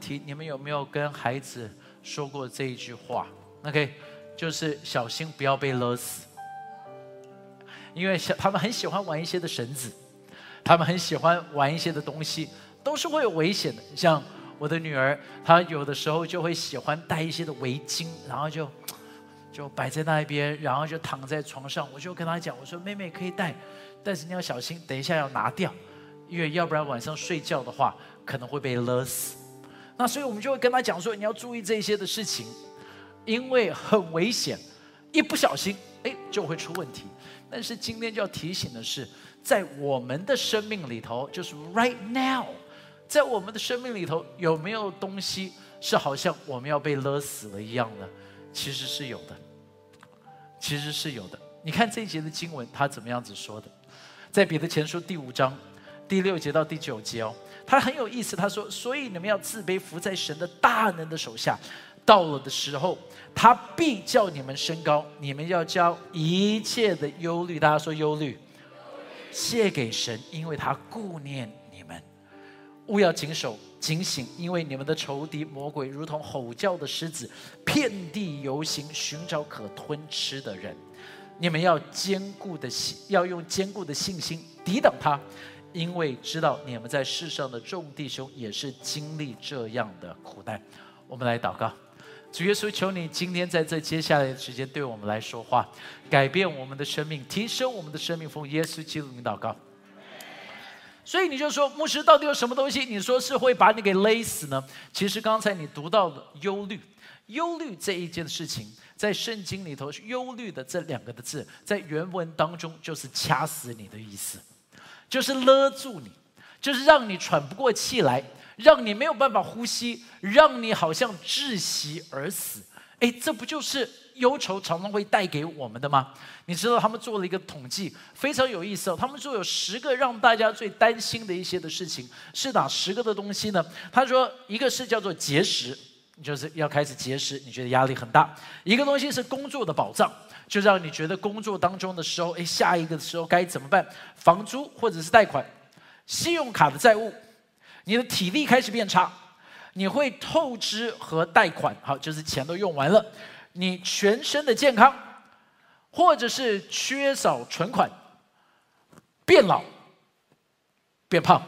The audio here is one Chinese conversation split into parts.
题：你们有没有跟孩子说过这一句话？OK，就是小心不要被勒死，因为小他们很喜欢玩一些的绳子，他们很喜欢玩一些的东西，都是会有危险的。像我的女儿，她有的时候就会喜欢戴一些的围巾，然后就 就摆在那一边，然后就躺在床上。我就跟她讲，我说妹妹可以戴，但是你要小心，等一下要拿掉，因为要不然晚上睡觉的话可能会被勒死。那所以我们就会跟他讲说，你要注意这些的事情，因为很危险，一不小心，哎，就会出问题。但是今天就要提醒的是，在我们的生命里头，就是 right now，在我们的生命里头，有没有东西是好像我们要被勒死了一样的？其实是有的，其实是有的。你看这一节的经文，他怎么样子说的？在彼得前书第五章第六节到第九节哦。他很有意思，他说：“所以你们要自卑，伏在神的大能的手下。到了的时候，他必叫你们升高。你们要将一切的忧虑，大家说忧虑，卸给神，因为他顾念你们。勿要谨守警醒，因为你们的仇敌魔鬼如同吼叫的狮子，遍地游行，寻找可吞吃的人。你们要坚固的信，要用坚固的信心抵挡他。”因为知道你们在世上的众弟兄也是经历这样的苦难，我们来祷告，主耶稣，求你今天在这接下来的时间对我们来说话，改变我们的生命，提升我们的生命，奉耶稣基督名祷告。所以你就说，牧师到底有什么东西？你说是会把你给勒死呢？其实刚才你读到的忧虑，忧虑这一件事情，在圣经里头，忧虑的这两个的字，在原文当中就是掐死你的意思。就是勒住你，就是让你喘不过气来，让你没有办法呼吸，让你好像窒息而死。哎，这不就是忧愁常常会带给我们的吗？你知道他们做了一个统计，非常有意思哦。他们说有十个让大家最担心的一些的事情，是哪十个的东西呢？他说，一个是叫做节食，就是要开始节食，你觉得压力很大；一个东西是工作的保障。就让你觉得工作当中的时候，哎，下一个的时候该怎么办？房租或者是贷款，信用卡的债务，你的体力开始变差，你会透支和贷款，好，就是钱都用完了，你全身的健康，或者是缺少存款，变老，变胖，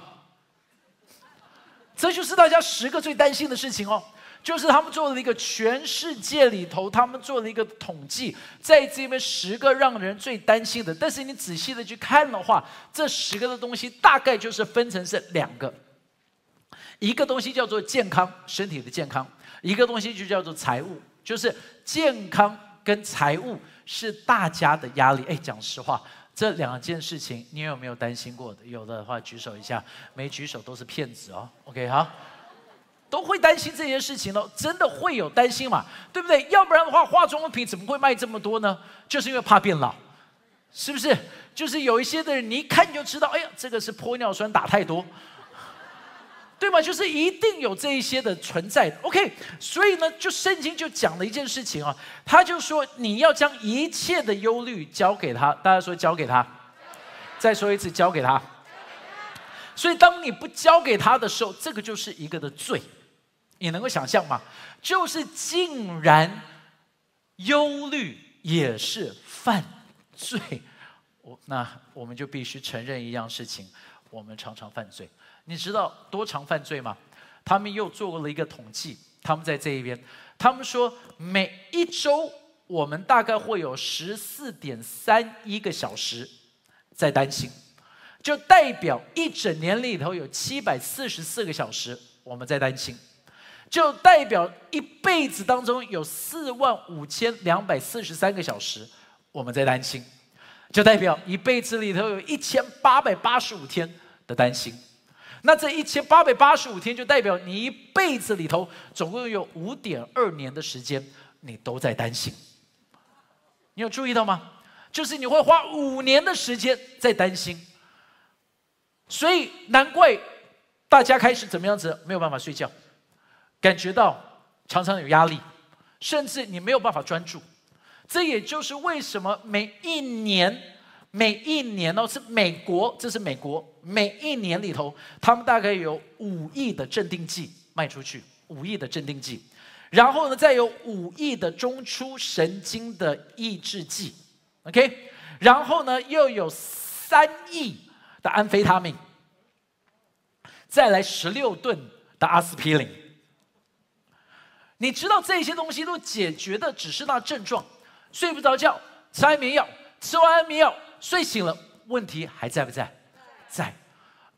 这就是大家十个最担心的事情哦。就是他们做了一个全世界里头，他们做了一个统计，在这边十个让人最担心的。但是你仔细的去看的话，这十个的东西大概就是分成是两个，一个东西叫做健康，身体的健康；一个东西就叫做财务，就是健康跟财务是大家的压力。哎，讲实话，这两件事情你有没有担心过的？有的话举手一下，没举手都是骗子哦。OK，好。都会担心这件事情了，真的会有担心嘛？对不对？要不然的话，化妆品怎么会卖这么多呢？就是因为怕变老，是不是？就是有一些的人，你一看就知道，哎呀，这个是玻尿酸打太多，对吗？就是一定有这一些的存在。OK，所以呢，就圣经就讲了一件事情啊，他就说你要将一切的忧虑交给他。大家说交给他，再说一次交给他。所以当你不交给他的时候，这个就是一个的罪。你能够想象吗？就是竟然忧虑也是犯罪，我那我们就必须承认一样事情：我们常常犯罪。你知道多常犯罪吗？他们又做过了一个统计，他们在这一边，他们说每一周我们大概会有十四点三一个小时在担心，就代表一整年里头有七百四十四个小时我们在担心。就代表一辈子当中有四万五千两百四十三个小时我们在担心，就代表一辈子里头有一千八百八十五天的担心。那这一千八百八十五天就代表你一辈子里头总共有五点二年的时间你都在担心。你有注意到吗？就是你会花五年的时间在担心，所以难怪大家开始怎么样子没有办法睡觉。感觉到常常有压力，甚至你没有办法专注。这也就是为什么每一年、每一年哦，是美国，这是美国每一年里头，他们大概有五亿的镇定剂卖出去，五亿的镇定剂，然后呢，再有五亿的中枢神经的抑制剂，OK，然后呢，又有三亿的安非他命，再来十六吨的阿司匹林。你知道这些东西都解决的只是那症状，睡不着觉，吃安眠药，吃完安眠药睡醒了，问题还在不在？在。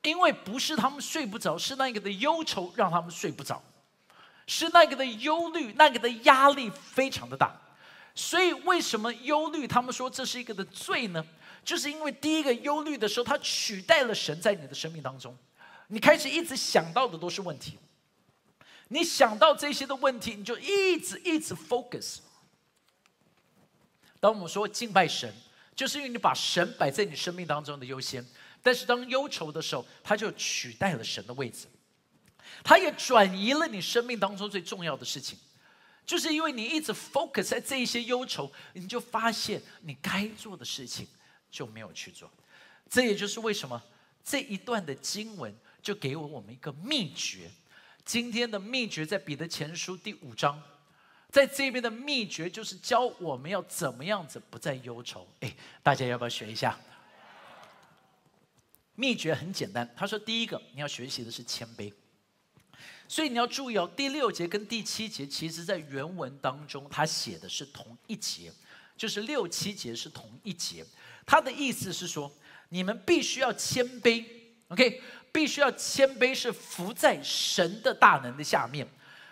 因为不是他们睡不着，是那个的忧愁让他们睡不着，是那个的忧虑，那个的压力非常的大。所以为什么忧虑？他们说这是一个的罪呢？就是因为第一个忧虑的时候，它取代了神在你的生命当中，你开始一直想到的都是问题。你想到这些的问题，你就一直一直 focus。当我们说敬拜神，就是因为你把神摆在你生命当中的优先。但是当忧愁的时候，他就取代了神的位置，他也转移了你生命当中最重要的事情，就是因为你一直 focus 在这一些忧愁，你就发现你该做的事情就没有去做。这也就是为什么这一段的经文就给我们一个秘诀。今天的秘诀在彼得前书第五章，在这边的秘诀就是教我们要怎么样子不再忧愁。哎，大家要不要学一下？秘诀很简单，他说：第一个你要学习的是谦卑，所以你要注意哦。第六节跟第七节，其实在原文当中，他写的是同一节，就是六七节是同一节。他的意思是说，你们必须要谦卑，OK，必须要谦卑，是伏在神的大能的下面，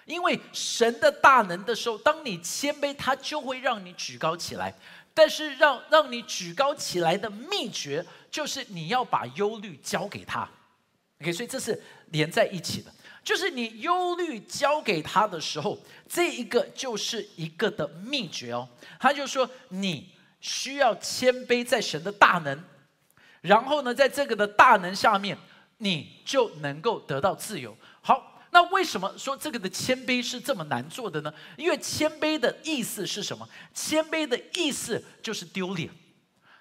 因为神的大能的时候，当你谦卑，他就会让你举高起来。但是让让你举高起来的秘诀，就是你要把忧虑交给他，OK，所以这是连在一起的。就是你忧虑交给他的时候，这一个就是一个的秘诀哦。他就说你需要谦卑在神的大能，然后呢，在这个的大能下面，你就能够得到自由。好。那为什么说这个的谦卑是这么难做的呢？因为谦卑的意思是什么？谦卑的意思就是丢脸。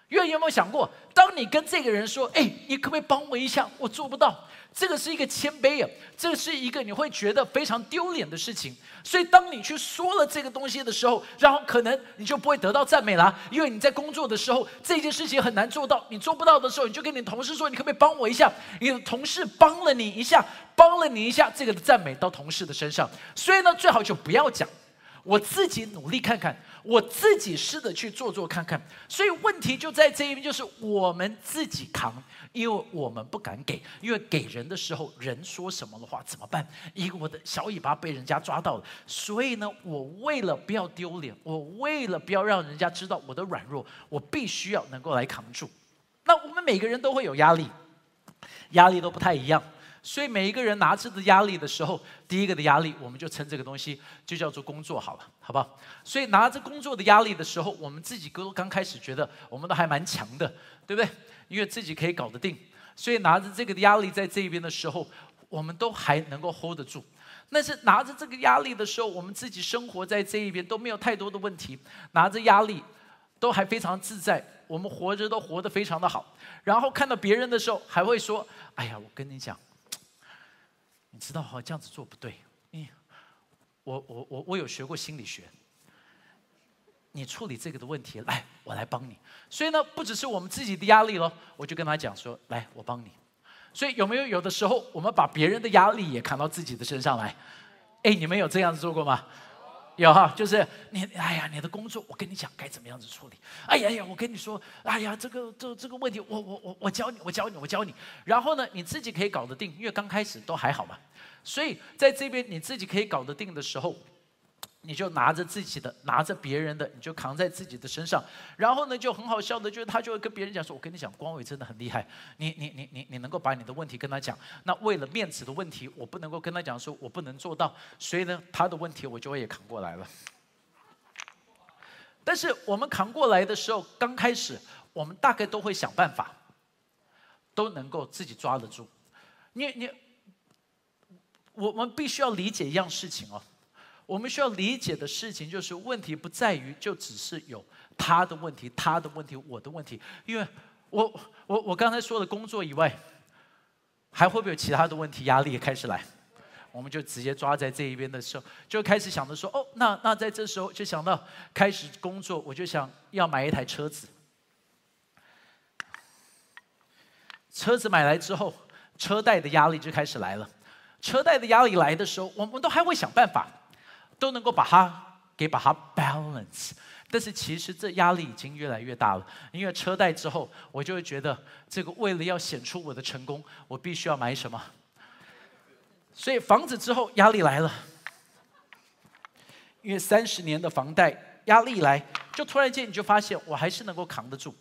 因为有没有想过，当你跟这个人说：“哎，你可不可以帮我一下？我做不到。”这个是一个谦卑啊，这是一个你会觉得非常丢脸的事情。所以，当你去说了这个东西的时候，然后可能你就不会得到赞美了，因为你在工作的时候这件事情很难做到，你做不到的时候，你就跟你同事说：“你可不可以帮我一下？”你的同事帮了你一下，帮了你一下，这个赞美到同事的身上。所以呢，最好就不要讲，我自己努力看看。我自己试着去做做看看，所以问题就在这一边，就是我们自己扛，因为我们不敢给，因为给人的时候，人说什么的话怎么办？一个我的小尾巴被人家抓到了，所以呢，我为了不要丢脸，我为了不要让人家知道我的软弱，我必须要能够来扛住。那我们每个人都会有压力，压力都不太一样。所以每一个人拿着的压力的时候，第一个的压力，我们就称这个东西就叫做工作好了，好不好？所以拿着工作的压力的时候，我们自己都刚开始觉得我们都还蛮强的，对不对？因为自己可以搞得定，所以拿着这个压力在这边的时候，我们都还能够 hold 得住。但是拿着这个压力的时候，我们自己生活在这一边都没有太多的问题，拿着压力都还非常自在，我们活着都活得非常的好。然后看到别人的时候，还会说：“哎呀，我跟你讲。”知道哈，这样子做不对。嗯，我我我我有学过心理学。你处理这个的问题，来，我来帮你。所以呢，不只是我们自己的压力咯，我就跟他讲说，来，我帮你。所以有没有有的时候，我们把别人的压力也扛到自己的身上来？哎，你们有这样子做过吗？有哈，就是你，哎呀，你的工作，我跟你讲该怎么样子处理。哎呀呀，我跟你说，哎呀，这个这这个问题，我我我我教你，我教你，我教你。然后呢，你自己可以搞得定，因为刚开始都还好嘛。所以在这边你自己可以搞得定的时候。你就拿着自己的，拿着别人的，你就扛在自己的身上。然后呢，就很好笑的，就是他就会跟别人讲说：“我跟你讲，光伟真的很厉害。你你你你你能够把你的问题跟他讲。那为了面子的问题，我不能够跟他讲说我不能做到。所以呢，他的问题我就会也扛过来了。但是我们扛过来的时候，刚开始我们大概都会想办法，都能够自己抓得住。你你，我们必须要理解一样事情哦。”我们需要理解的事情就是，问题不在于就只是有他的问题、他的问题、我的问题，因为我我我刚才说的工作以外，还会不会有其他的问题、压力也开始来？我们就直接抓在这一边的时候，就开始想着说，哦，那那在这时候就想到开始工作，我就想要买一台车子。车子买来之后，车贷的压力就开始来了。车贷的压力来的时候，我们都还会想办法，都能够把它给把它 balance。但是其实这压力已经越来越大了，因为车贷之后，我就会觉得这个为了要显出我的成功，我必须要买什么。所以房子之后压力来了，因为三十年的房贷压力来，就突然间你就发现我还是能够扛得住。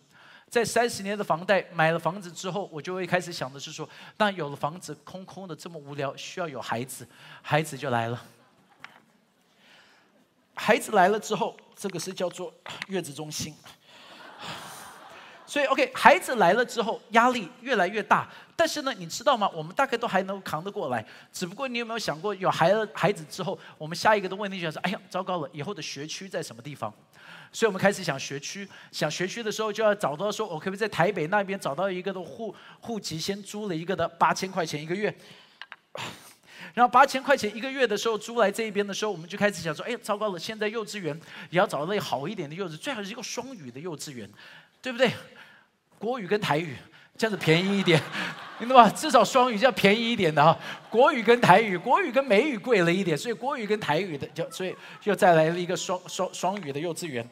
在三十年的房贷买了房子之后，我就会开始想的是说，那有了房子空空的这么无聊，需要有孩子，孩子就来了。孩子来了之后，这个是叫做 月子中心。所以，OK，孩子来了之后，压力越来越大。但是呢，你知道吗？我们大概都还能扛得过来。只不过你有没有想过，有孩孩子之后，我们下一个的问题就是：哎呀，糟糕了，以后的学区在什么地方？所以我们开始想学区，想学区的时候就要找到说，我可不可以在台北那边找到一个的户户籍，先租了一个的八千块钱一个月，然后八千块钱一个月的时候租来这一边的时候，我们就开始想说，哎，糟糕了，现在幼稚园也要找到好一点的幼稚，最好是一个双语的幼稚园，对不对？国语跟台语这样子便宜一点，明白吧？至少双语要便宜一点的哈。国语跟台语，国语跟美语贵了一点，所以国语跟台语的就所以又再来了一个双双双语的幼稚园，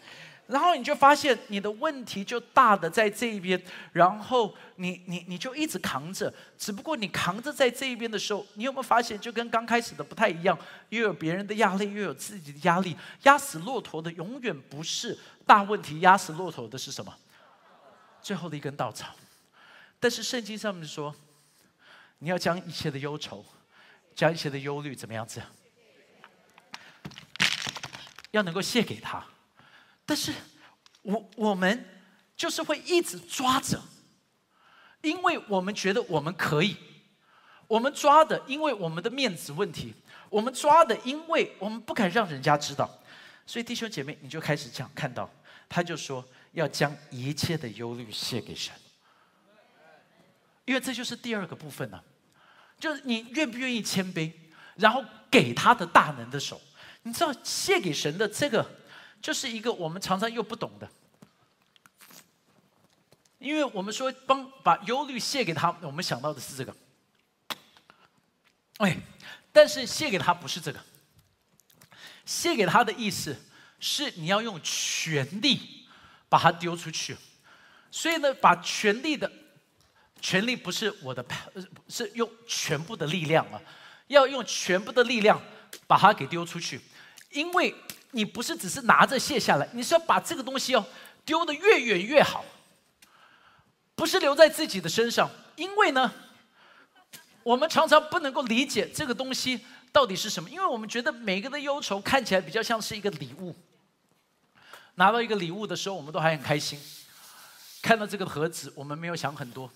然后你就发现你的问题就大的在这一边，然后你你你就一直扛着，只不过你扛着在这一边的时候，你有没有发现就跟刚开始的不太一样？又有别人的压力，又有自己的压力，压死骆驼的永远不是大问题，压死骆驼的是什么？最后的一根稻草。但是圣经上面说，你要将一切的忧愁，将一切的忧虑，怎么样子？要能够卸给他。但是，我我们就是会一直抓着，因为我们觉得我们可以，我们抓的，因为我们的面子问题，我们抓的，因为我们不敢让人家知道。所以弟兄姐妹，你就开始讲，看到他就说要将一切的忧虑卸给神。因为这就是第二个部分呢，就是你愿不愿意谦卑，然后给他的大能的手。你知道献给神的这个，就是一个我们常常又不懂的。因为我们说帮把忧虑卸给他，我们想到的是这个。哎，但是卸给他不是这个，卸给他的意思是你要用全力把他丢出去。所以呢，把全力的。权力不是我的，是用全部的力量啊！要用全部的力量把它给丢出去，因为你不是只是拿着卸下来，你是要把这个东西哦丢得越远越好，不是留在自己的身上。因为呢，我们常常不能够理解这个东西到底是什么，因为我们觉得每个的忧愁看起来比较像是一个礼物。拿到一个礼物的时候，我们都还很开心；看到这个盒子，我们没有想很多。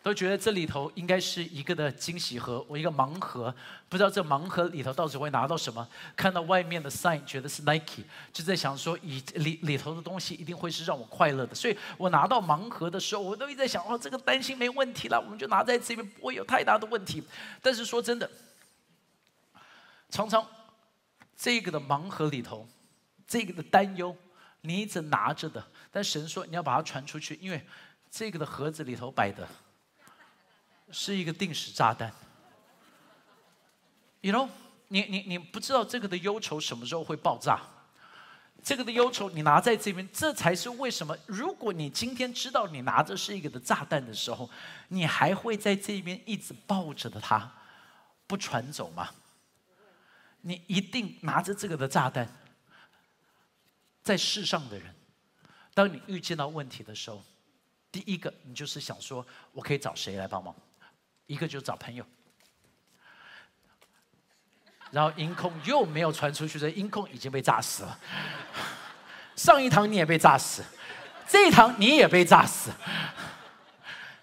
都觉得这里头应该是一个的惊喜盒，我一个盲盒，不知道这盲盒里头到底会拿到什么。看到外面的 sign，觉得是 Nike，就在想说，以里里头的东西一定会是让我快乐的。所以我拿到盲盒的时候，我都一直在想，哦，这个担心没问题了，我们就拿在这边，不会有太大的问题。但是说真的，常常这个的盲盒里头，这个的担忧，你一直拿着的，但神说你要把它传出去，因为这个的盒子里头摆的。是一个定时炸弹，you know，你你你不知道这个的忧愁什么时候会爆炸，这个的忧愁你拿在这边，这才是为什么。如果你今天知道你拿着是一个的炸弹的时候，你还会在这边一直抱着的它，不传走吗？你一定拿着这个的炸弹，在世上的人，当你遇见到问题的时候，第一个你就是想说，我可以找谁来帮忙？一个就是找朋友，然后音控又没有传出去，这音控已经被炸死了。上一堂你也被炸死，这一堂你也被炸死。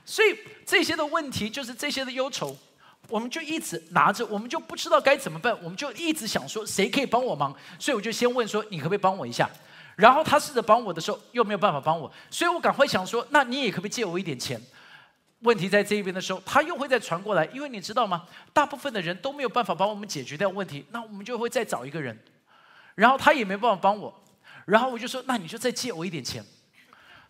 所以这些的问题就是这些的忧愁，我们就一直拿着，我们就不知道该怎么办，我们就一直想说谁可以帮我忙，所以我就先问说你可不可以帮我一下？然后他试着帮我的时候又没有办法帮我，所以我赶快想说那你也可不可以借我一点钱？问题在这一边的时候，他又会再传过来，因为你知道吗？大部分的人都没有办法帮我们解决掉问题，那我们就会再找一个人，然后他也没办法帮我，然后我就说，那你就再借我一点钱，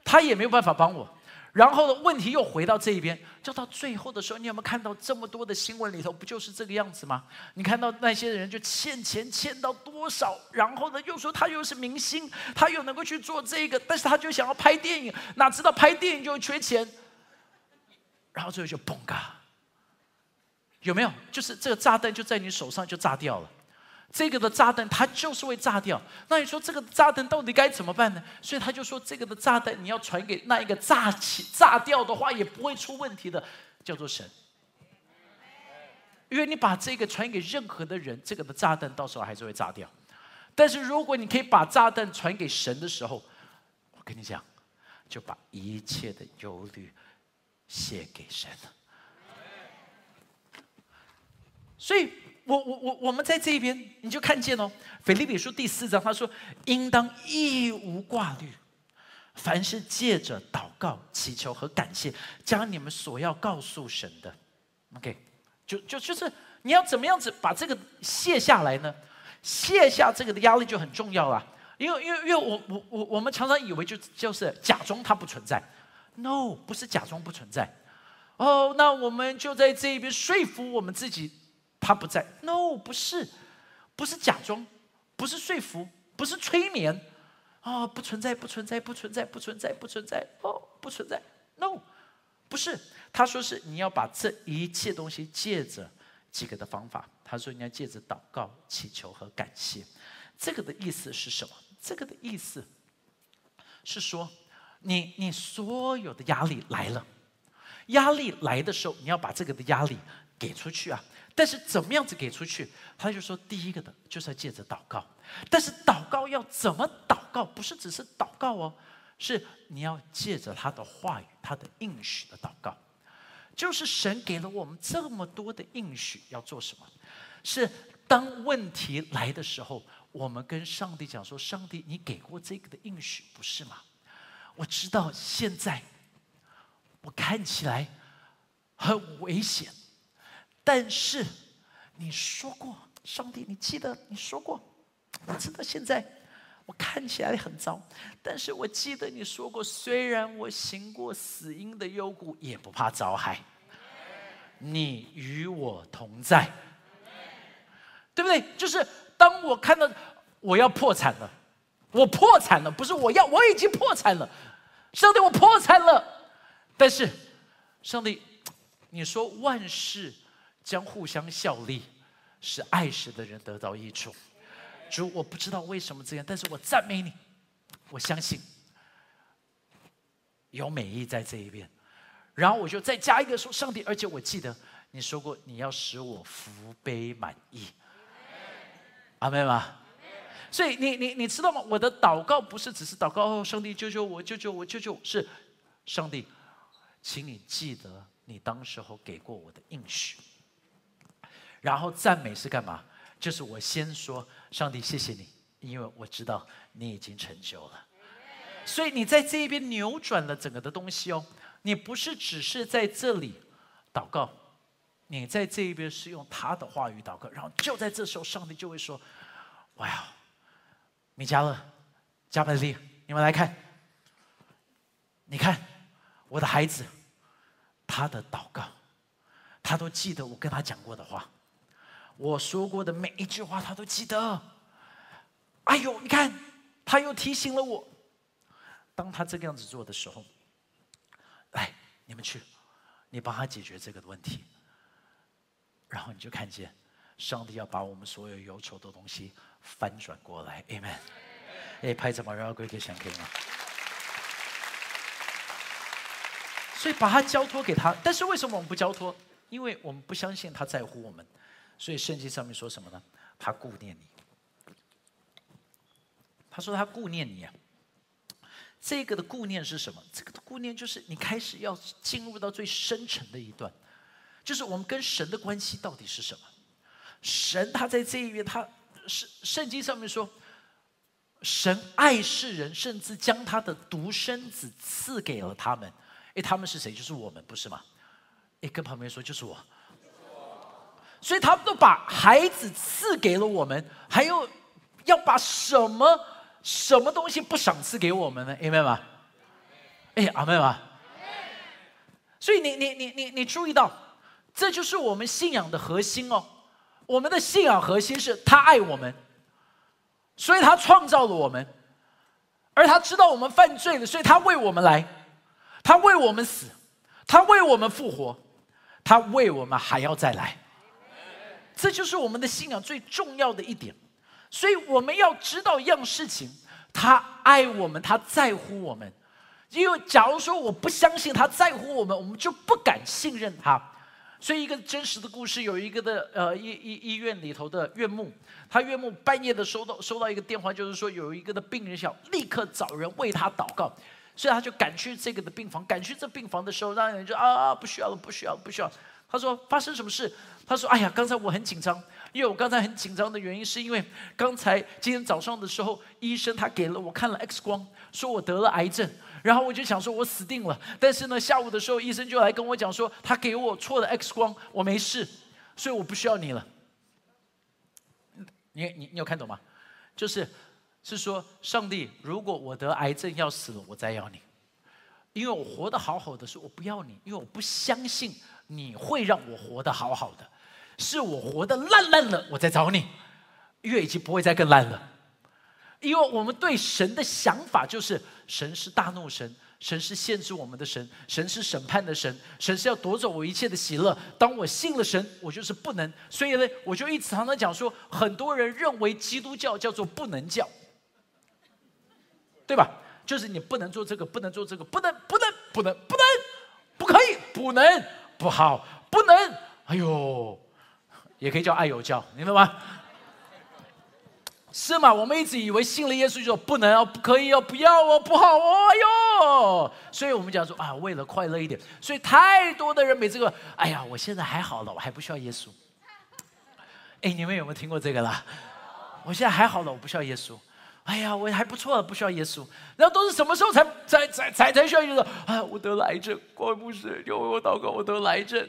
他也没有办法帮我。然后呢？问题又回到这一边，就到最后的时候，你有没有看到这么多的新闻里头，不就是这个样子吗？你看到那些人就欠钱欠到多少，然后呢又说他又是明星，他又能够去做这个，但是他就想要拍电影，哪知道拍电影就缺钱，然后最后就嘣嘎，有没有？就是这个炸弹就在你手上就炸掉了。这个的炸弹它就是会炸掉，那你说这个炸弹到底该怎么办呢？所以他就说，这个的炸弹你要传给那一个炸起炸掉的话也不会出问题的，叫做神。因为你把这个传给任何的人，这个的炸弹到时候还是会炸掉。但是如果你可以把炸弹传给神的时候，我跟你讲，就把一切的忧虑写给神的。所以。我我我我们在这边，你就看见哦，《腓立比书》第四章，他说：“应当一无挂虑，凡是借着祷告、祈求和感谢，将你们所要告诉神的。”OK，就就就是你要怎么样子把这个卸下来呢？卸下这个的压力就很重要了。因为因为因为我我我我们常常以为就就是假装它不存在，No，不是假装不存在。哦，那我们就在这一边说服我们自己。他不在，no，不是，不是假装，不是说服，不是催眠，啊，不存在，不存在，不存在，不存在，不存在，哦，不存在，no，不是，他说是你要把这一切东西借着几个的方法，他说你要借着祷告、祈求和感谢，这个的意思是什么？这个的意思是说，你你所有的压力来了，压力来的时候，你要把这个的压力给出去啊。但是怎么样子给出去？他就说，第一个的就是要借着祷告。但是祷告要怎么祷告？不是只是祷告哦，是你要借着他的话语、他的应许的祷告。就是神给了我们这么多的应许，要做什么？是当问题来的时候，我们跟上帝讲说：“上帝，你给过这个的应许，不是吗？我知道现在我看起来很危险。”但是你说过，上帝，你记得你说过，我知道现在我看起来很糟，但是我记得你说过，虽然我行过死荫的幽谷，也不怕遭害，你与我同在，对不对？就是当我看到我要破产了，我破产了，不是我要，我已经破产了，上帝，我破产了，但是上帝，你说万事。将互相效力，使爱神的人得到益处。主，我不知道为什么这样，但是我赞美你，我相信有美意在这一边。然后我就再加一个说：上帝，而且我记得你说过，你要使我福杯满溢。阿妹吗？所以你你你知道吗？我的祷告不是只是祷告，哦上帝救救我，救救我，救救我！是上帝，请你记得你当时候给过我的应许。然后赞美是干嘛？就是我先说，上帝谢谢你，因为我知道你已经成就了。所以你在这一边扭转了整个的东西哦。你不是只是在这里祷告，你在这一边是用他的话语祷告，然后就在这时候，上帝就会说：“哇，米迦勒、加百利，你们来看，你看我的孩子，他的祷告，他都记得我跟他讲过的话。”我说过的每一句话，他都记得。哎呦，你看，他又提醒了我。当他这个样子做的时候，来，你们去，你帮他解决这个问题。然后你就看见，上帝要把我们所有忧愁的东西翻转过来。Amen。哎，拍着马绕归给想给吗？所以把他交托给他，但是为什么我们不交托？因为我们不相信他在乎我们。所以圣经上面说什么呢？他顾念你。他说他顾念你啊。这个的顾念是什么？这个的顾念就是你开始要进入到最深沉的一段，就是我们跟神的关系到底是什么？神他在这一边，他是圣经上面说，神爱世人，甚至将他的独生子赐给了他们。哎，他们是谁？就是我们，不是吗？哎，跟旁边说就是我。所以他们都把孩子赐给了我们，还有要把什么什么东西不赏赐给我们呢？明白吗？哎，阿妹吗？所以你你你你你注意到，这就是我们信仰的核心哦。我们的信仰核心是他爱我们，所以他创造了我们，而他知道我们犯罪了，所以他为我们来，他为我们死，他为我们复活，他为我们还要再来。这就是我们的信仰最重要的一点，所以我们要知道一样事情：他爱我们，他在乎我们。因为假如说我不相信他在乎我们，我们就不敢信任他。所以一个真实的故事，有一个的呃医医医院里头的院牧，他院牧半夜的收到收到一个电话，就是说有一个的病人想立刻找人为他祷告，所以他就赶去这个的病房。赶去这病房的时候，让人就啊不需要了，不需要，不需要。他说发生什么事？他说：“哎呀，刚才我很紧张，因为我刚才很紧张的原因，是因为刚才今天早上的时候，医生他给了我看了 X 光，说我得了癌症，然后我就想说我死定了。但是呢，下午的时候，医生就来跟我讲说，他给我错的 X 光，我没事，所以我不需要你了。你你你有看懂吗？就是是说，上帝，如果我得癌症要死了，我再要你，因为我活得好好的，是我不要你，因为我不相信你会让我活得好好的。”是我活得烂烂了，我在找你，因为已经不会再更烂了。因为我们对神的想法就是，神是大怒神，神是限制我们的神，神是审判的神，神是要夺走我一切的喜乐。当我信了神，我就是不能。所以呢，我就一直常常讲说，很多人认为基督教叫做不能教，对吧？就是你不能做这个，不能做这个，不能，不能，不能，不能，不可以，不能，不好，不能。哎呦！也可以叫爱有教，明白吗？是吗？我们一直以为信了耶稣就不能哦，不可以哦，不要哦，不好哦，哎呦！所以我们讲说啊，为了快乐一点，所以太多的人每这个，哎呀，我现在还好了，我还不需要耶稣。哎，你们有没有听过这个啦？我现在还好了，我不需要耶稣。哎呀，我还不错了，不需要耶稣。然后都是什么时候才才才才才需要耶稣？啊，我得了癌症，怪不是就为我祷告，我得了癌症。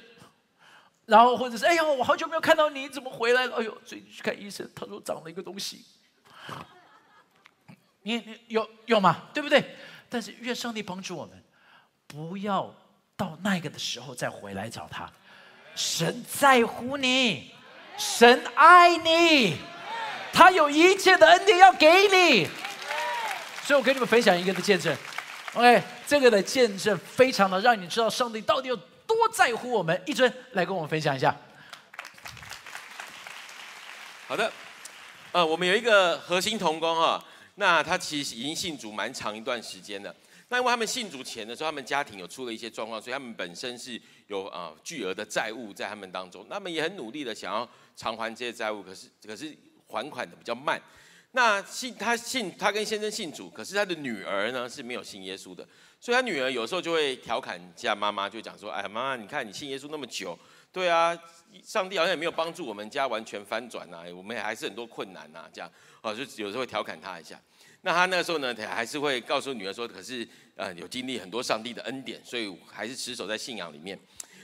然后或者是哎呀，我好久没有看到你，怎么回来了？哎呦，最近去看医生，他说长了一个东西。你你有有吗？对不对？但是愿上帝帮助我们，不要到那个的时候再回来找他。神在乎你，神爱你，他有一切的恩典要给你。所以我跟你们分享一个的见证，OK，这个的见证非常的让你知道上帝到底有。多在乎我们，一尊来跟我们分享一下。好的，呃，我们有一个核心同工哈，那他其实已经信主蛮长一段时间了。那因为他们信主前的时候，他们家庭有出了一些状况，所以他们本身是有啊巨额的债务在他们当中。他们也很努力的想要偿还这些债务，可是可是还款的比较慢。那信他信他跟先生信主，可是他的女儿呢是没有信耶稣的。所以他女儿有时候就会调侃一下妈妈，就讲说：“哎，妈妈，你看你信耶稣那么久，对啊，上帝好像也没有帮助我们家完全翻转呐，我们还是很多困难呐，这样，哦，就有时候会调侃他一下。那他那个时候呢，还是会告诉女儿说：，可是，呃，有经历很多上帝的恩典，所以还是持守在信仰里面。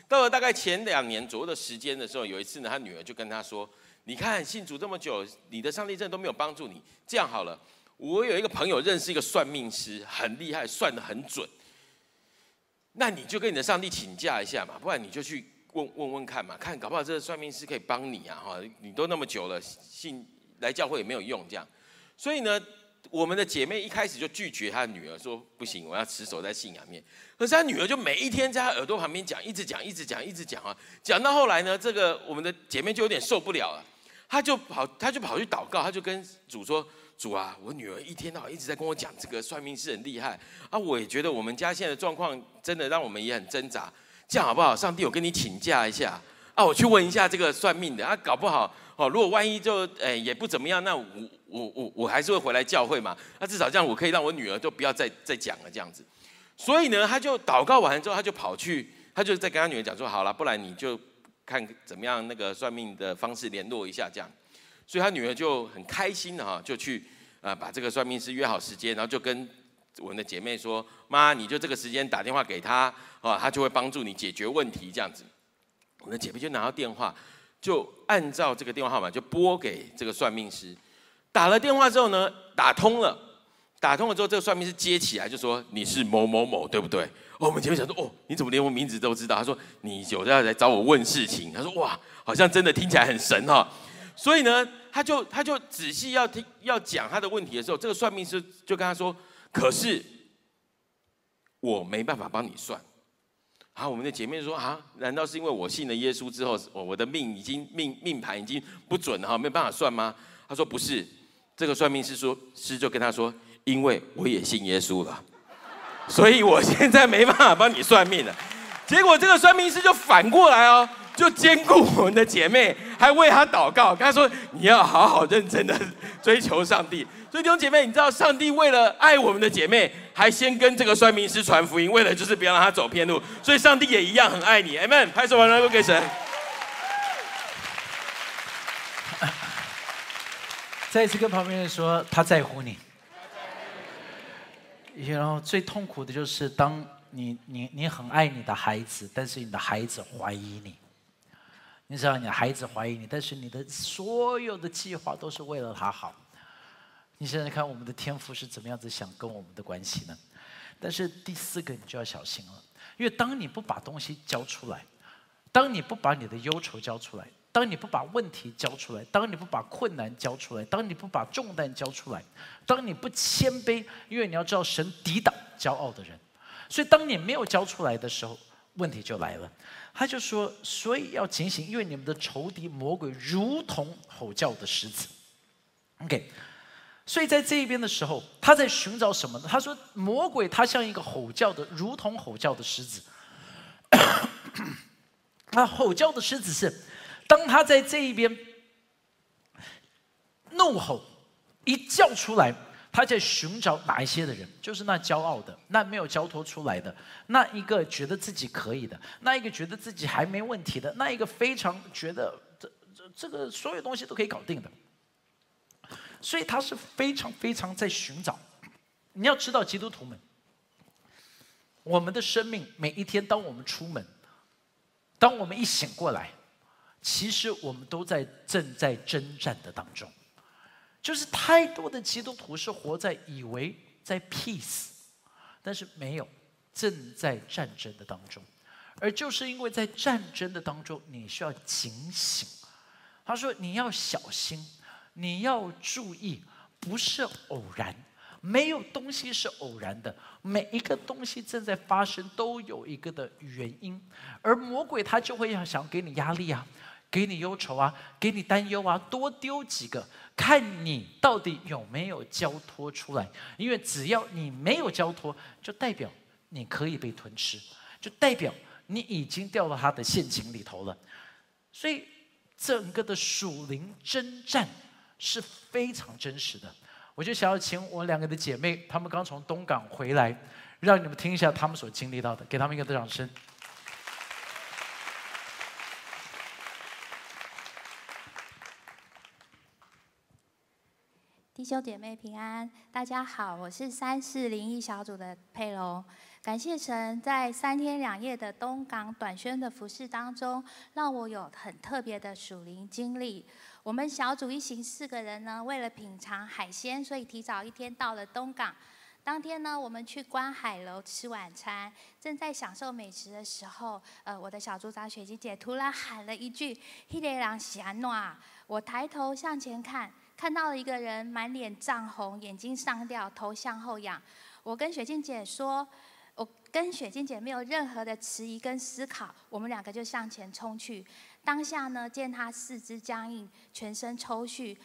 到了大概前两年左右的时间的时候，有一次呢，他女儿就跟他说：，你看信主这么久，你的上帝真都没有帮助你，这样好了。”我有一个朋友认识一个算命师，很厉害，算的很准。那你就跟你的上帝请假一下嘛，不然你就去问问问看嘛，看搞不好这个算命师可以帮你啊！哈，你都那么久了，信来教会也没有用这样。所以呢，我们的姐妹一开始就拒绝她的女儿，说不行，我要持守在信仰面。可是她女儿就每一天在她耳朵旁边讲，一直讲，一直讲，一直讲啊，讲到后来呢，这个我们的姐妹就有点受不了了，她就跑，她就跑去祷告，她就跟主说。主啊，我女儿一天到晚一直在跟我讲这个算命师很厉害啊，我也觉得我们家现在的状况真的让我们也很挣扎，这样好不好？上帝，我跟你请假一下啊，我去问一下这个算命的啊，搞不好哦，如果万一就诶也不怎么样，那我我我我还是会回来教会嘛，那至少这样我可以让我女儿就不要再再讲了这样子。所以呢，他就祷告完了之后，他就跑去，他就在跟他女儿讲说，好了，不然你就看怎么样那个算命的方式联络一下这样。所以他女儿就很开心的哈，就去呃把这个算命师约好时间，然后就跟我们的姐妹说：“妈，你就这个时间打电话给他，啊，他就会帮助你解决问题这样子。”我们的姐妹就拿到电话，就按照这个电话号码就拨给这个算命师。打了电话之后呢，打通了，打通了之后，这个算命师接起来就说：“你是某某某，对不对？”哦，我们姐妹想说：“哦，你怎么连我名字都知道？”他说：“你有在来找我问事情。”他说：“哇，好像真的听起来很神哈。”所以呢，他就他就仔细要听要讲他的问题的时候，这个算命师就跟他说：“可是我没办法帮你算。”好，我们的姐妹说：“啊，难道是因为我信了耶稣之后，我我的命已经命命盘已经不准了哈，没有办法算吗？”他说：“不是。”这个算命师说，师就跟他说：“因为我也信耶稣了，所以我现在没办法帮你算命了。”结果这个算命师就反过来哦，就兼顾我们的姐妹，还为她祷告，跟她说：“你要好好认真的追求上帝。”所以弟兄姐妹，你知道上帝为了爱我们的姐妹，还先跟这个算命师传福音，为了就是不要让她走偏路。所以上帝也一样很爱你，Amen。拍手完了都给神。再一次跟旁边人说，他在乎你。然后最痛苦的就是，当你你你很爱你的孩子，但是你的孩子怀疑你。你知道，你的孩子怀疑你，但是你的所有的计划都是为了他好。你现在看我们的天赋是怎么样子想跟我们的关系呢？但是第四个你就要小心了，因为当你不把东西交出来，当你不把你的忧愁交出来。当你不把问题交出来，当你不把困难交出来，当你不把重担交出来，当你不谦卑，因为你要知道神抵挡骄傲的人，所以当你没有交出来的时候，问题就来了。他就说，所以要警醒，因为你们的仇敌魔鬼如同吼叫的狮子。OK，所以在这一边的时候，他在寻找什么呢？他说，魔鬼他像一个吼叫的，如同吼叫的狮子。那吼叫的狮子是。当他在这一边怒吼一叫出来，他在寻找哪一些的人？就是那骄傲的，那没有交托出来的，那一个觉得自己可以的，那一个觉得自己还没问题的，那一个非常觉得这这这个所有东西都可以搞定的。所以他是非常非常在寻找。你要知道，基督徒们，我们的生命每一天，当我们出门，当我们一醒过来。其实我们都在正在征战的当中，就是太多的基督徒是活在以为在 peace，但是没有正在战争的当中，而就是因为在战争的当中，你需要警醒。他说你要小心，你要注意，不是偶然，没有东西是偶然的，每一个东西正在发生都有一个的原因，而魔鬼他就会要想给你压力啊。给你忧愁啊，给你担忧啊，多丢几个，看你到底有没有交托出来。因为只要你没有交托，就代表你可以被吞吃，就代表你已经掉到他的陷阱里头了。所以整个的属灵征战是非常真实的。我就想要请我两个的姐妹，她们刚从东港回来，让你们听一下她们所经历到的，给她们一个掌声。弟兄姐妹平安，大家好，我是三四零一小组的佩龙。感谢神在三天两夜的东港短宣的服饰当中，让我有很特别的属灵经历。我们小组一行四个人呢，为了品尝海鲜，所以提早一天到了东港。当天呢，我们去观海楼吃晚餐，正在享受美食的时候，呃，我的小组长雪姬姐突然喊了一句：“黑雷狼喜安诺！”我抬头向前看。看到了一个人，满脸涨红，眼睛上吊，头向后仰。我跟雪静姐说，我跟雪静姐没有任何的迟疑跟思考，我们两个就向前冲去。当下呢，见他四肢僵硬，全身抽搐。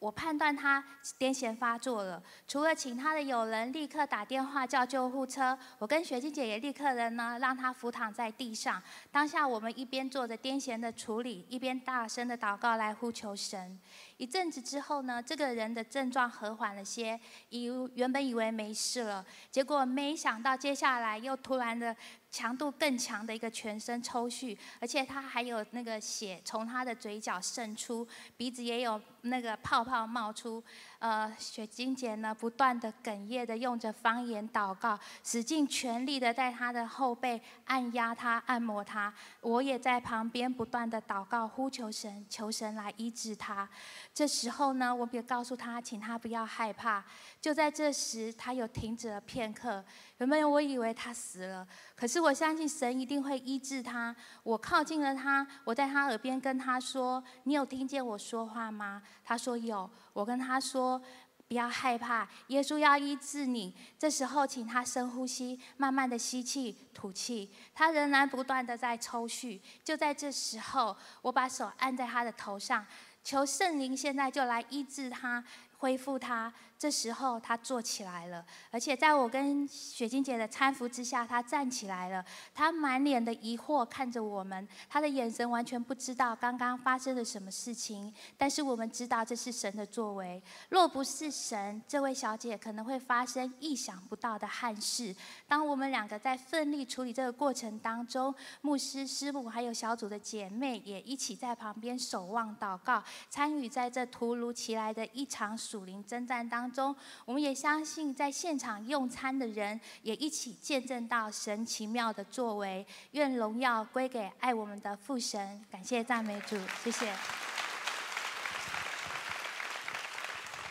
我判断他癫痫发作了，除了请他的友人立刻打电话叫救护车，我跟雪晶姐也立刻的呢让他扶躺在地上。当下我们一边做着癫痫的处理，一边大声的祷告来呼求神。一阵子之后呢，这个人的症状和缓了些，以原本以为没事了，结果没想到接下来又突然的。强度更强的一个全身抽搐，而且他还有那个血从他的嘴角渗出，鼻子也有那个泡泡冒出。呃，雪晶姐呢，不断的哽咽的用着方言祷告，使尽全力的在他的后背按压他、按摩他。我也在旁边不断的祷告，呼求神，求神来医治他。这时候呢，我也告诉他，请他不要害怕。就在这时，他有停止了片刻。有没有？我以为他死了，可是我相信神一定会医治他。我靠近了他，我在他耳边跟他说：“你有听见我说话吗？”他说有。我跟他说：“不要害怕，耶稣要医治你。”这时候，请他深呼吸，慢慢的吸气、吐气。他仍然不断的在抽搐。就在这时候，我把手按在他的头上，求圣灵现在就来医治他。恢复他，这时候他坐起来了，而且在我跟雪晶姐的搀扶之下，他站起来了。他满脸的疑惑看着我们，他的眼神完全不知道刚刚发生了什么事情。但是我们知道这是神的作为。若不是神，这位小姐可能会发生意想不到的憾事。当我们两个在奋力处理这个过程当中，牧师师母还有小组的姐妹也一起在旁边守望祷告，参与在这突如其来的一场。属灵征战当中，我们也相信，在现场用餐的人也一起见证到神奇妙的作为。愿荣耀归给爱我们的父神，感谢赞美主，谢谢。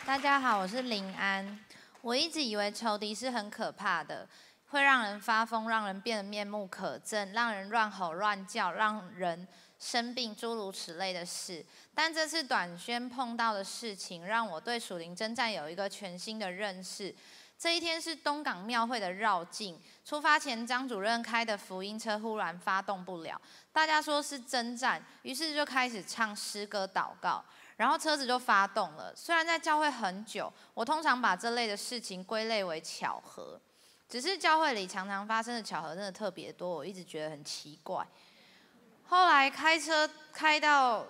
大家好，我是林安。我一直以为仇敌是很可怕的，会让人发疯，让人变得面目可憎，让人乱吼乱叫，让人。生病诸如此类的事，但这次短宣碰到的事情，让我对属灵征战有一个全新的认识。这一天是东港庙会的绕境，出发前张主任开的福音车忽然发动不了，大家说是征战，于是就开始唱诗歌祷告，然后车子就发动了。虽然在教会很久，我通常把这类的事情归类为巧合，只是教会里常常发生的巧合真的特别多，我一直觉得很奇怪。后来开车开到，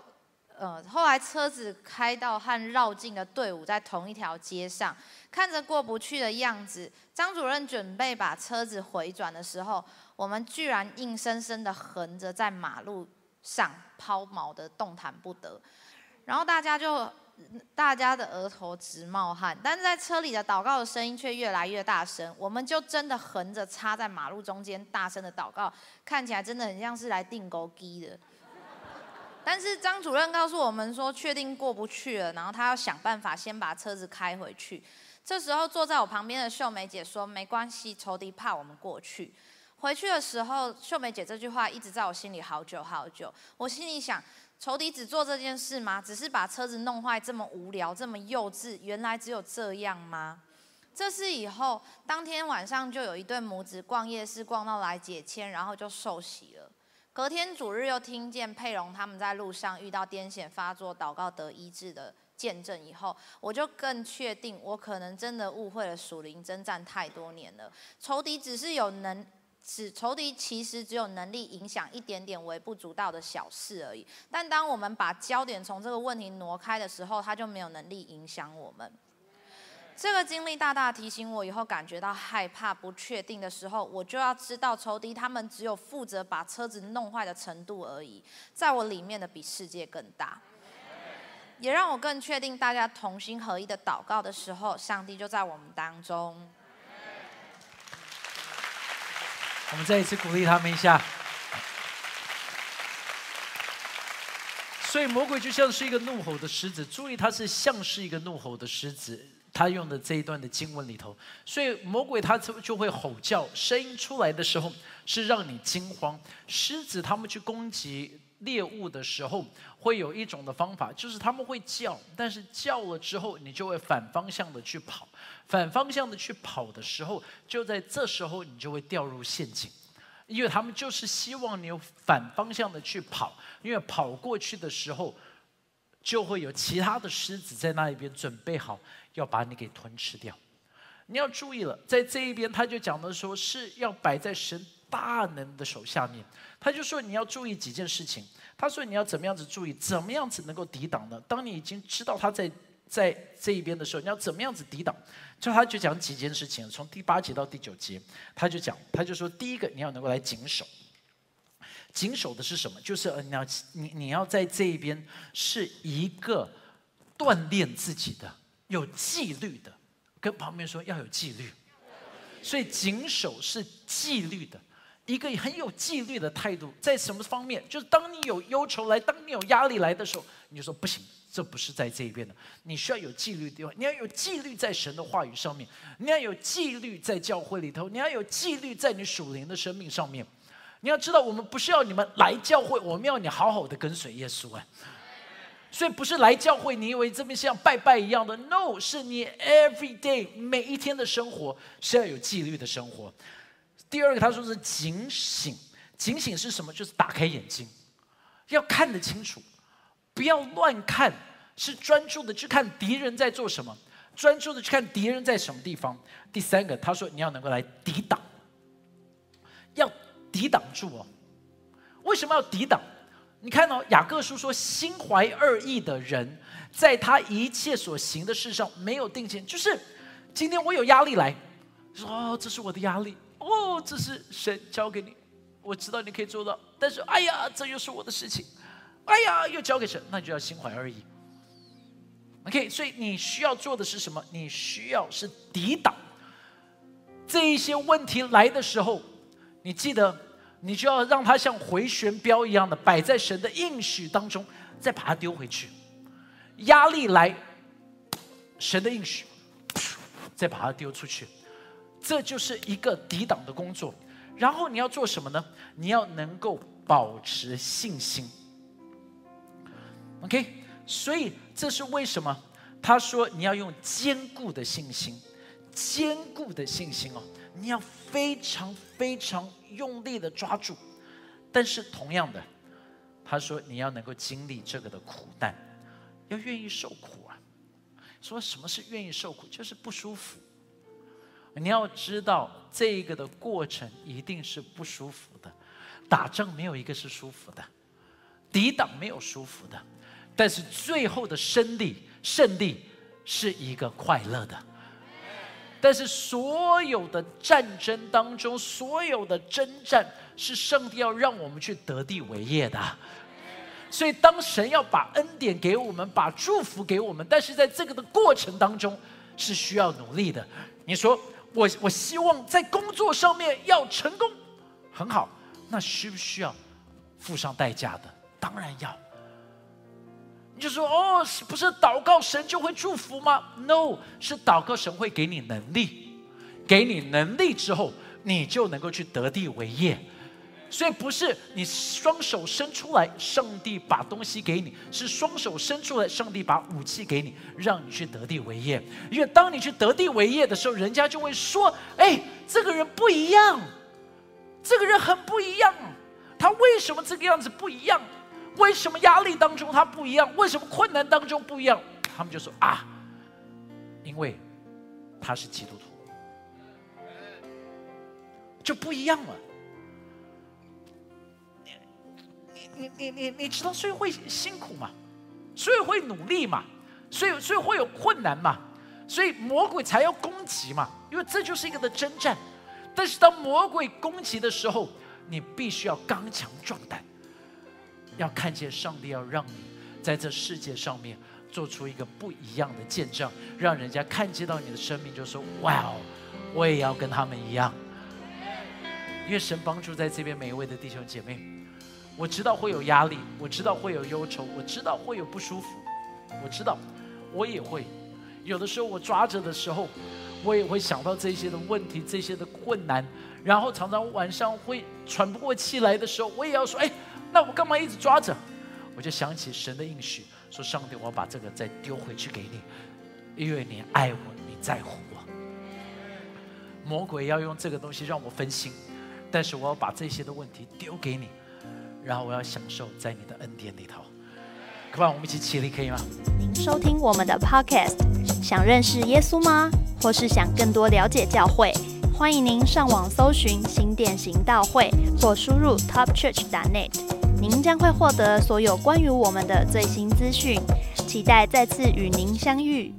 呃，后来车子开到和绕境的队伍在同一条街上，看着过不去的样子。张主任准备把车子回转的时候，我们居然硬生生的横着在马路上抛锚的动弹不得，然后大家就。大家的额头直冒汗，但是在车里的祷告的声音却越来越大声。我们就真的横着插在马路中间，大声的祷告，看起来真的很像是来订钩机的。但是张主任告诉我们说，确定过不去了，然后他要想办法先把车子开回去。这时候坐在我旁边的秀梅姐说：“没关系，仇敌怕我们过去。”回去的时候，秀梅姐这句话一直在我心里好久好久。我心里想。仇敌只做这件事吗？只是把车子弄坏，这么无聊，这么幼稚。原来只有这样吗？这事以后，当天晚上就有一对母子逛夜市，逛到来解签，然后就受洗了。隔天主日又听见佩蓉他们在路上遇到癫痫发作，祷告得医治的见证以后，我就更确定，我可能真的误会了属灵征战太多年了。仇敌只是有能。使仇敌其实只有能力影响一点点微不足道的小事而已，但当我们把焦点从这个问题挪开的时候，他就没有能力影响我们。这个经历大大提醒我，以后感觉到害怕、不确定的时候，我就要知道仇敌他们只有负责把车子弄坏的程度而已，在我里面的比世界更大。也让我更确定，大家同心合一的祷告的时候，上帝就在我们当中。我们再一次鼓励他们一下。所以魔鬼就像是一个怒吼的狮子，注意他是像是一个怒吼的狮子。他用的这一段的经文里头，所以魔鬼他就就会吼叫，声音出来的时候是让你惊慌。狮子他们去攻击。猎物的时候，会有一种的方法，就是他们会叫，但是叫了之后，你就会反方向的去跑，反方向的去跑的时候，就在这时候你就会掉入陷阱，因为他们就是希望你有反方向的去跑，因为跑过去的时候，就会有其他的狮子在那一边准备好要把你给吞吃掉。你要注意了，在这一边他就讲的说是要摆在神。大能的手下面，他就说你要注意几件事情。他说你要怎么样子注意，怎么样子能够抵挡呢？当你已经知道他在在这一边的时候，你要怎么样子抵挡？就他就讲几件事情，从第八节到第九节，他就讲，他就说第一个你要能够来谨守，谨守的是什么？就是你要你你要在这一边是一个锻炼自己的有纪律的，跟旁边说要有纪律。所以谨守是纪律的，一个很有纪律的态度，在什么方面？就是当你有忧愁来，当你有压力来的时候，你就说不行，这不是在这一边的。你需要有纪律的地方，你要有纪律在神的话语上面，你要有纪律在教会里头，你要有纪律在你属灵的生命上面。你要知道，我们不是要你们来教会，我们要你好好的跟随耶稣啊。所以不是来教会，你以为这边像拜拜一样的？No，是你 every day 每一天的生活是要有纪律的生活。第二个，他说是警醒，警醒是什么？就是打开眼睛，要看得清楚，不要乱看，是专注的去看敌人在做什么，专注的去看敌人在什么地方。第三个，他说你要能够来抵挡，要抵挡住哦。为什么要抵挡？你看哦，雅各书说，心怀二意的人，在他一切所行的事上没有定见。就是今天我有压力来，说哦，这是我的压力，哦，这是神交给你，我知道你可以做到。但是哎呀，这又是我的事情，哎呀，又交给神，那就要心怀二意。OK，所以你需要做的是什么？你需要是抵挡这一些问题来的时候，你记得。你就要让它像回旋镖一样的摆在神的应许当中，再把它丢回去。压力来，神的应许，再把它丢出去。这就是一个抵挡的工作。然后你要做什么呢？你要能够保持信心。OK，所以这是为什么？他说你要用坚固的信心，坚固的信心哦。你要非常非常用力的抓住，但是同样的，他说你要能够经历这个的苦难，要愿意受苦啊。说什么是愿意受苦？就是不舒服。你要知道这个的过程一定是不舒服的，打仗没有一个是舒服的，抵挡没有舒服的，但是最后的胜利胜利是一个快乐的。但是所有的战争当中，所有的征战是上帝要让我们去得地为业的。所以当神要把恩典给我们，把祝福给我们，但是在这个的过程当中是需要努力的。你说我我希望在工作上面要成功，很好，那需不需要付上代价的？当然要。你就说哦，不是祷告神就会祝福吗？No，是祷告神会给你能力，给你能力之后，你就能够去得地为业。所以不是你双手伸出来，上帝把东西给你；是双手伸出来，上帝把武器给你，让你去得地为业。因为当你去得地为业的时候，人家就会说：“哎，这个人不一样，这个人很不一样，他为什么这个样子不一样？”为什么压力当中他不一样？为什么困难当中不一样？他们就说啊，因为他是基督徒，就不一样了。你你你你知道，所以会辛苦嘛，所以会努力嘛，所以所以会有困难嘛，所以魔鬼才要攻击嘛，因为这就是一个的征战。但是当魔鬼攻击的时候，你必须要刚强壮胆。要看见上帝要让你在这世界上面做出一个不一样的见证，让人家看见到你的生命，就说：“哇哦，我也要跟他们一样。”因为神帮助在这边每一位的弟兄姐妹，我知道会有压力，我知道会有忧愁，我知道会有不舒服，我知道我也会有的时候我抓着的时候，我也会想到这些的问题，这些的困难，然后常常晚上会喘不过气来的时候，我也要说：“哎。”那我干嘛一直抓着？我就想起神的应许，说上帝，我要把这个再丢回去给你，因为你爱我，你在乎我。魔鬼要用这个东西让我分心，但是我要把这些的问题丢给你，然后我要享受在你的恩典里头。可我们一起起立，可以吗？您收听我们的 Podcast，想认识耶稣吗？或是想更多了解教会？欢迎您上网搜寻新店行道会，或输入 topchurch.net。您将会获得所有关于我们的最新资讯，期待再次与您相遇。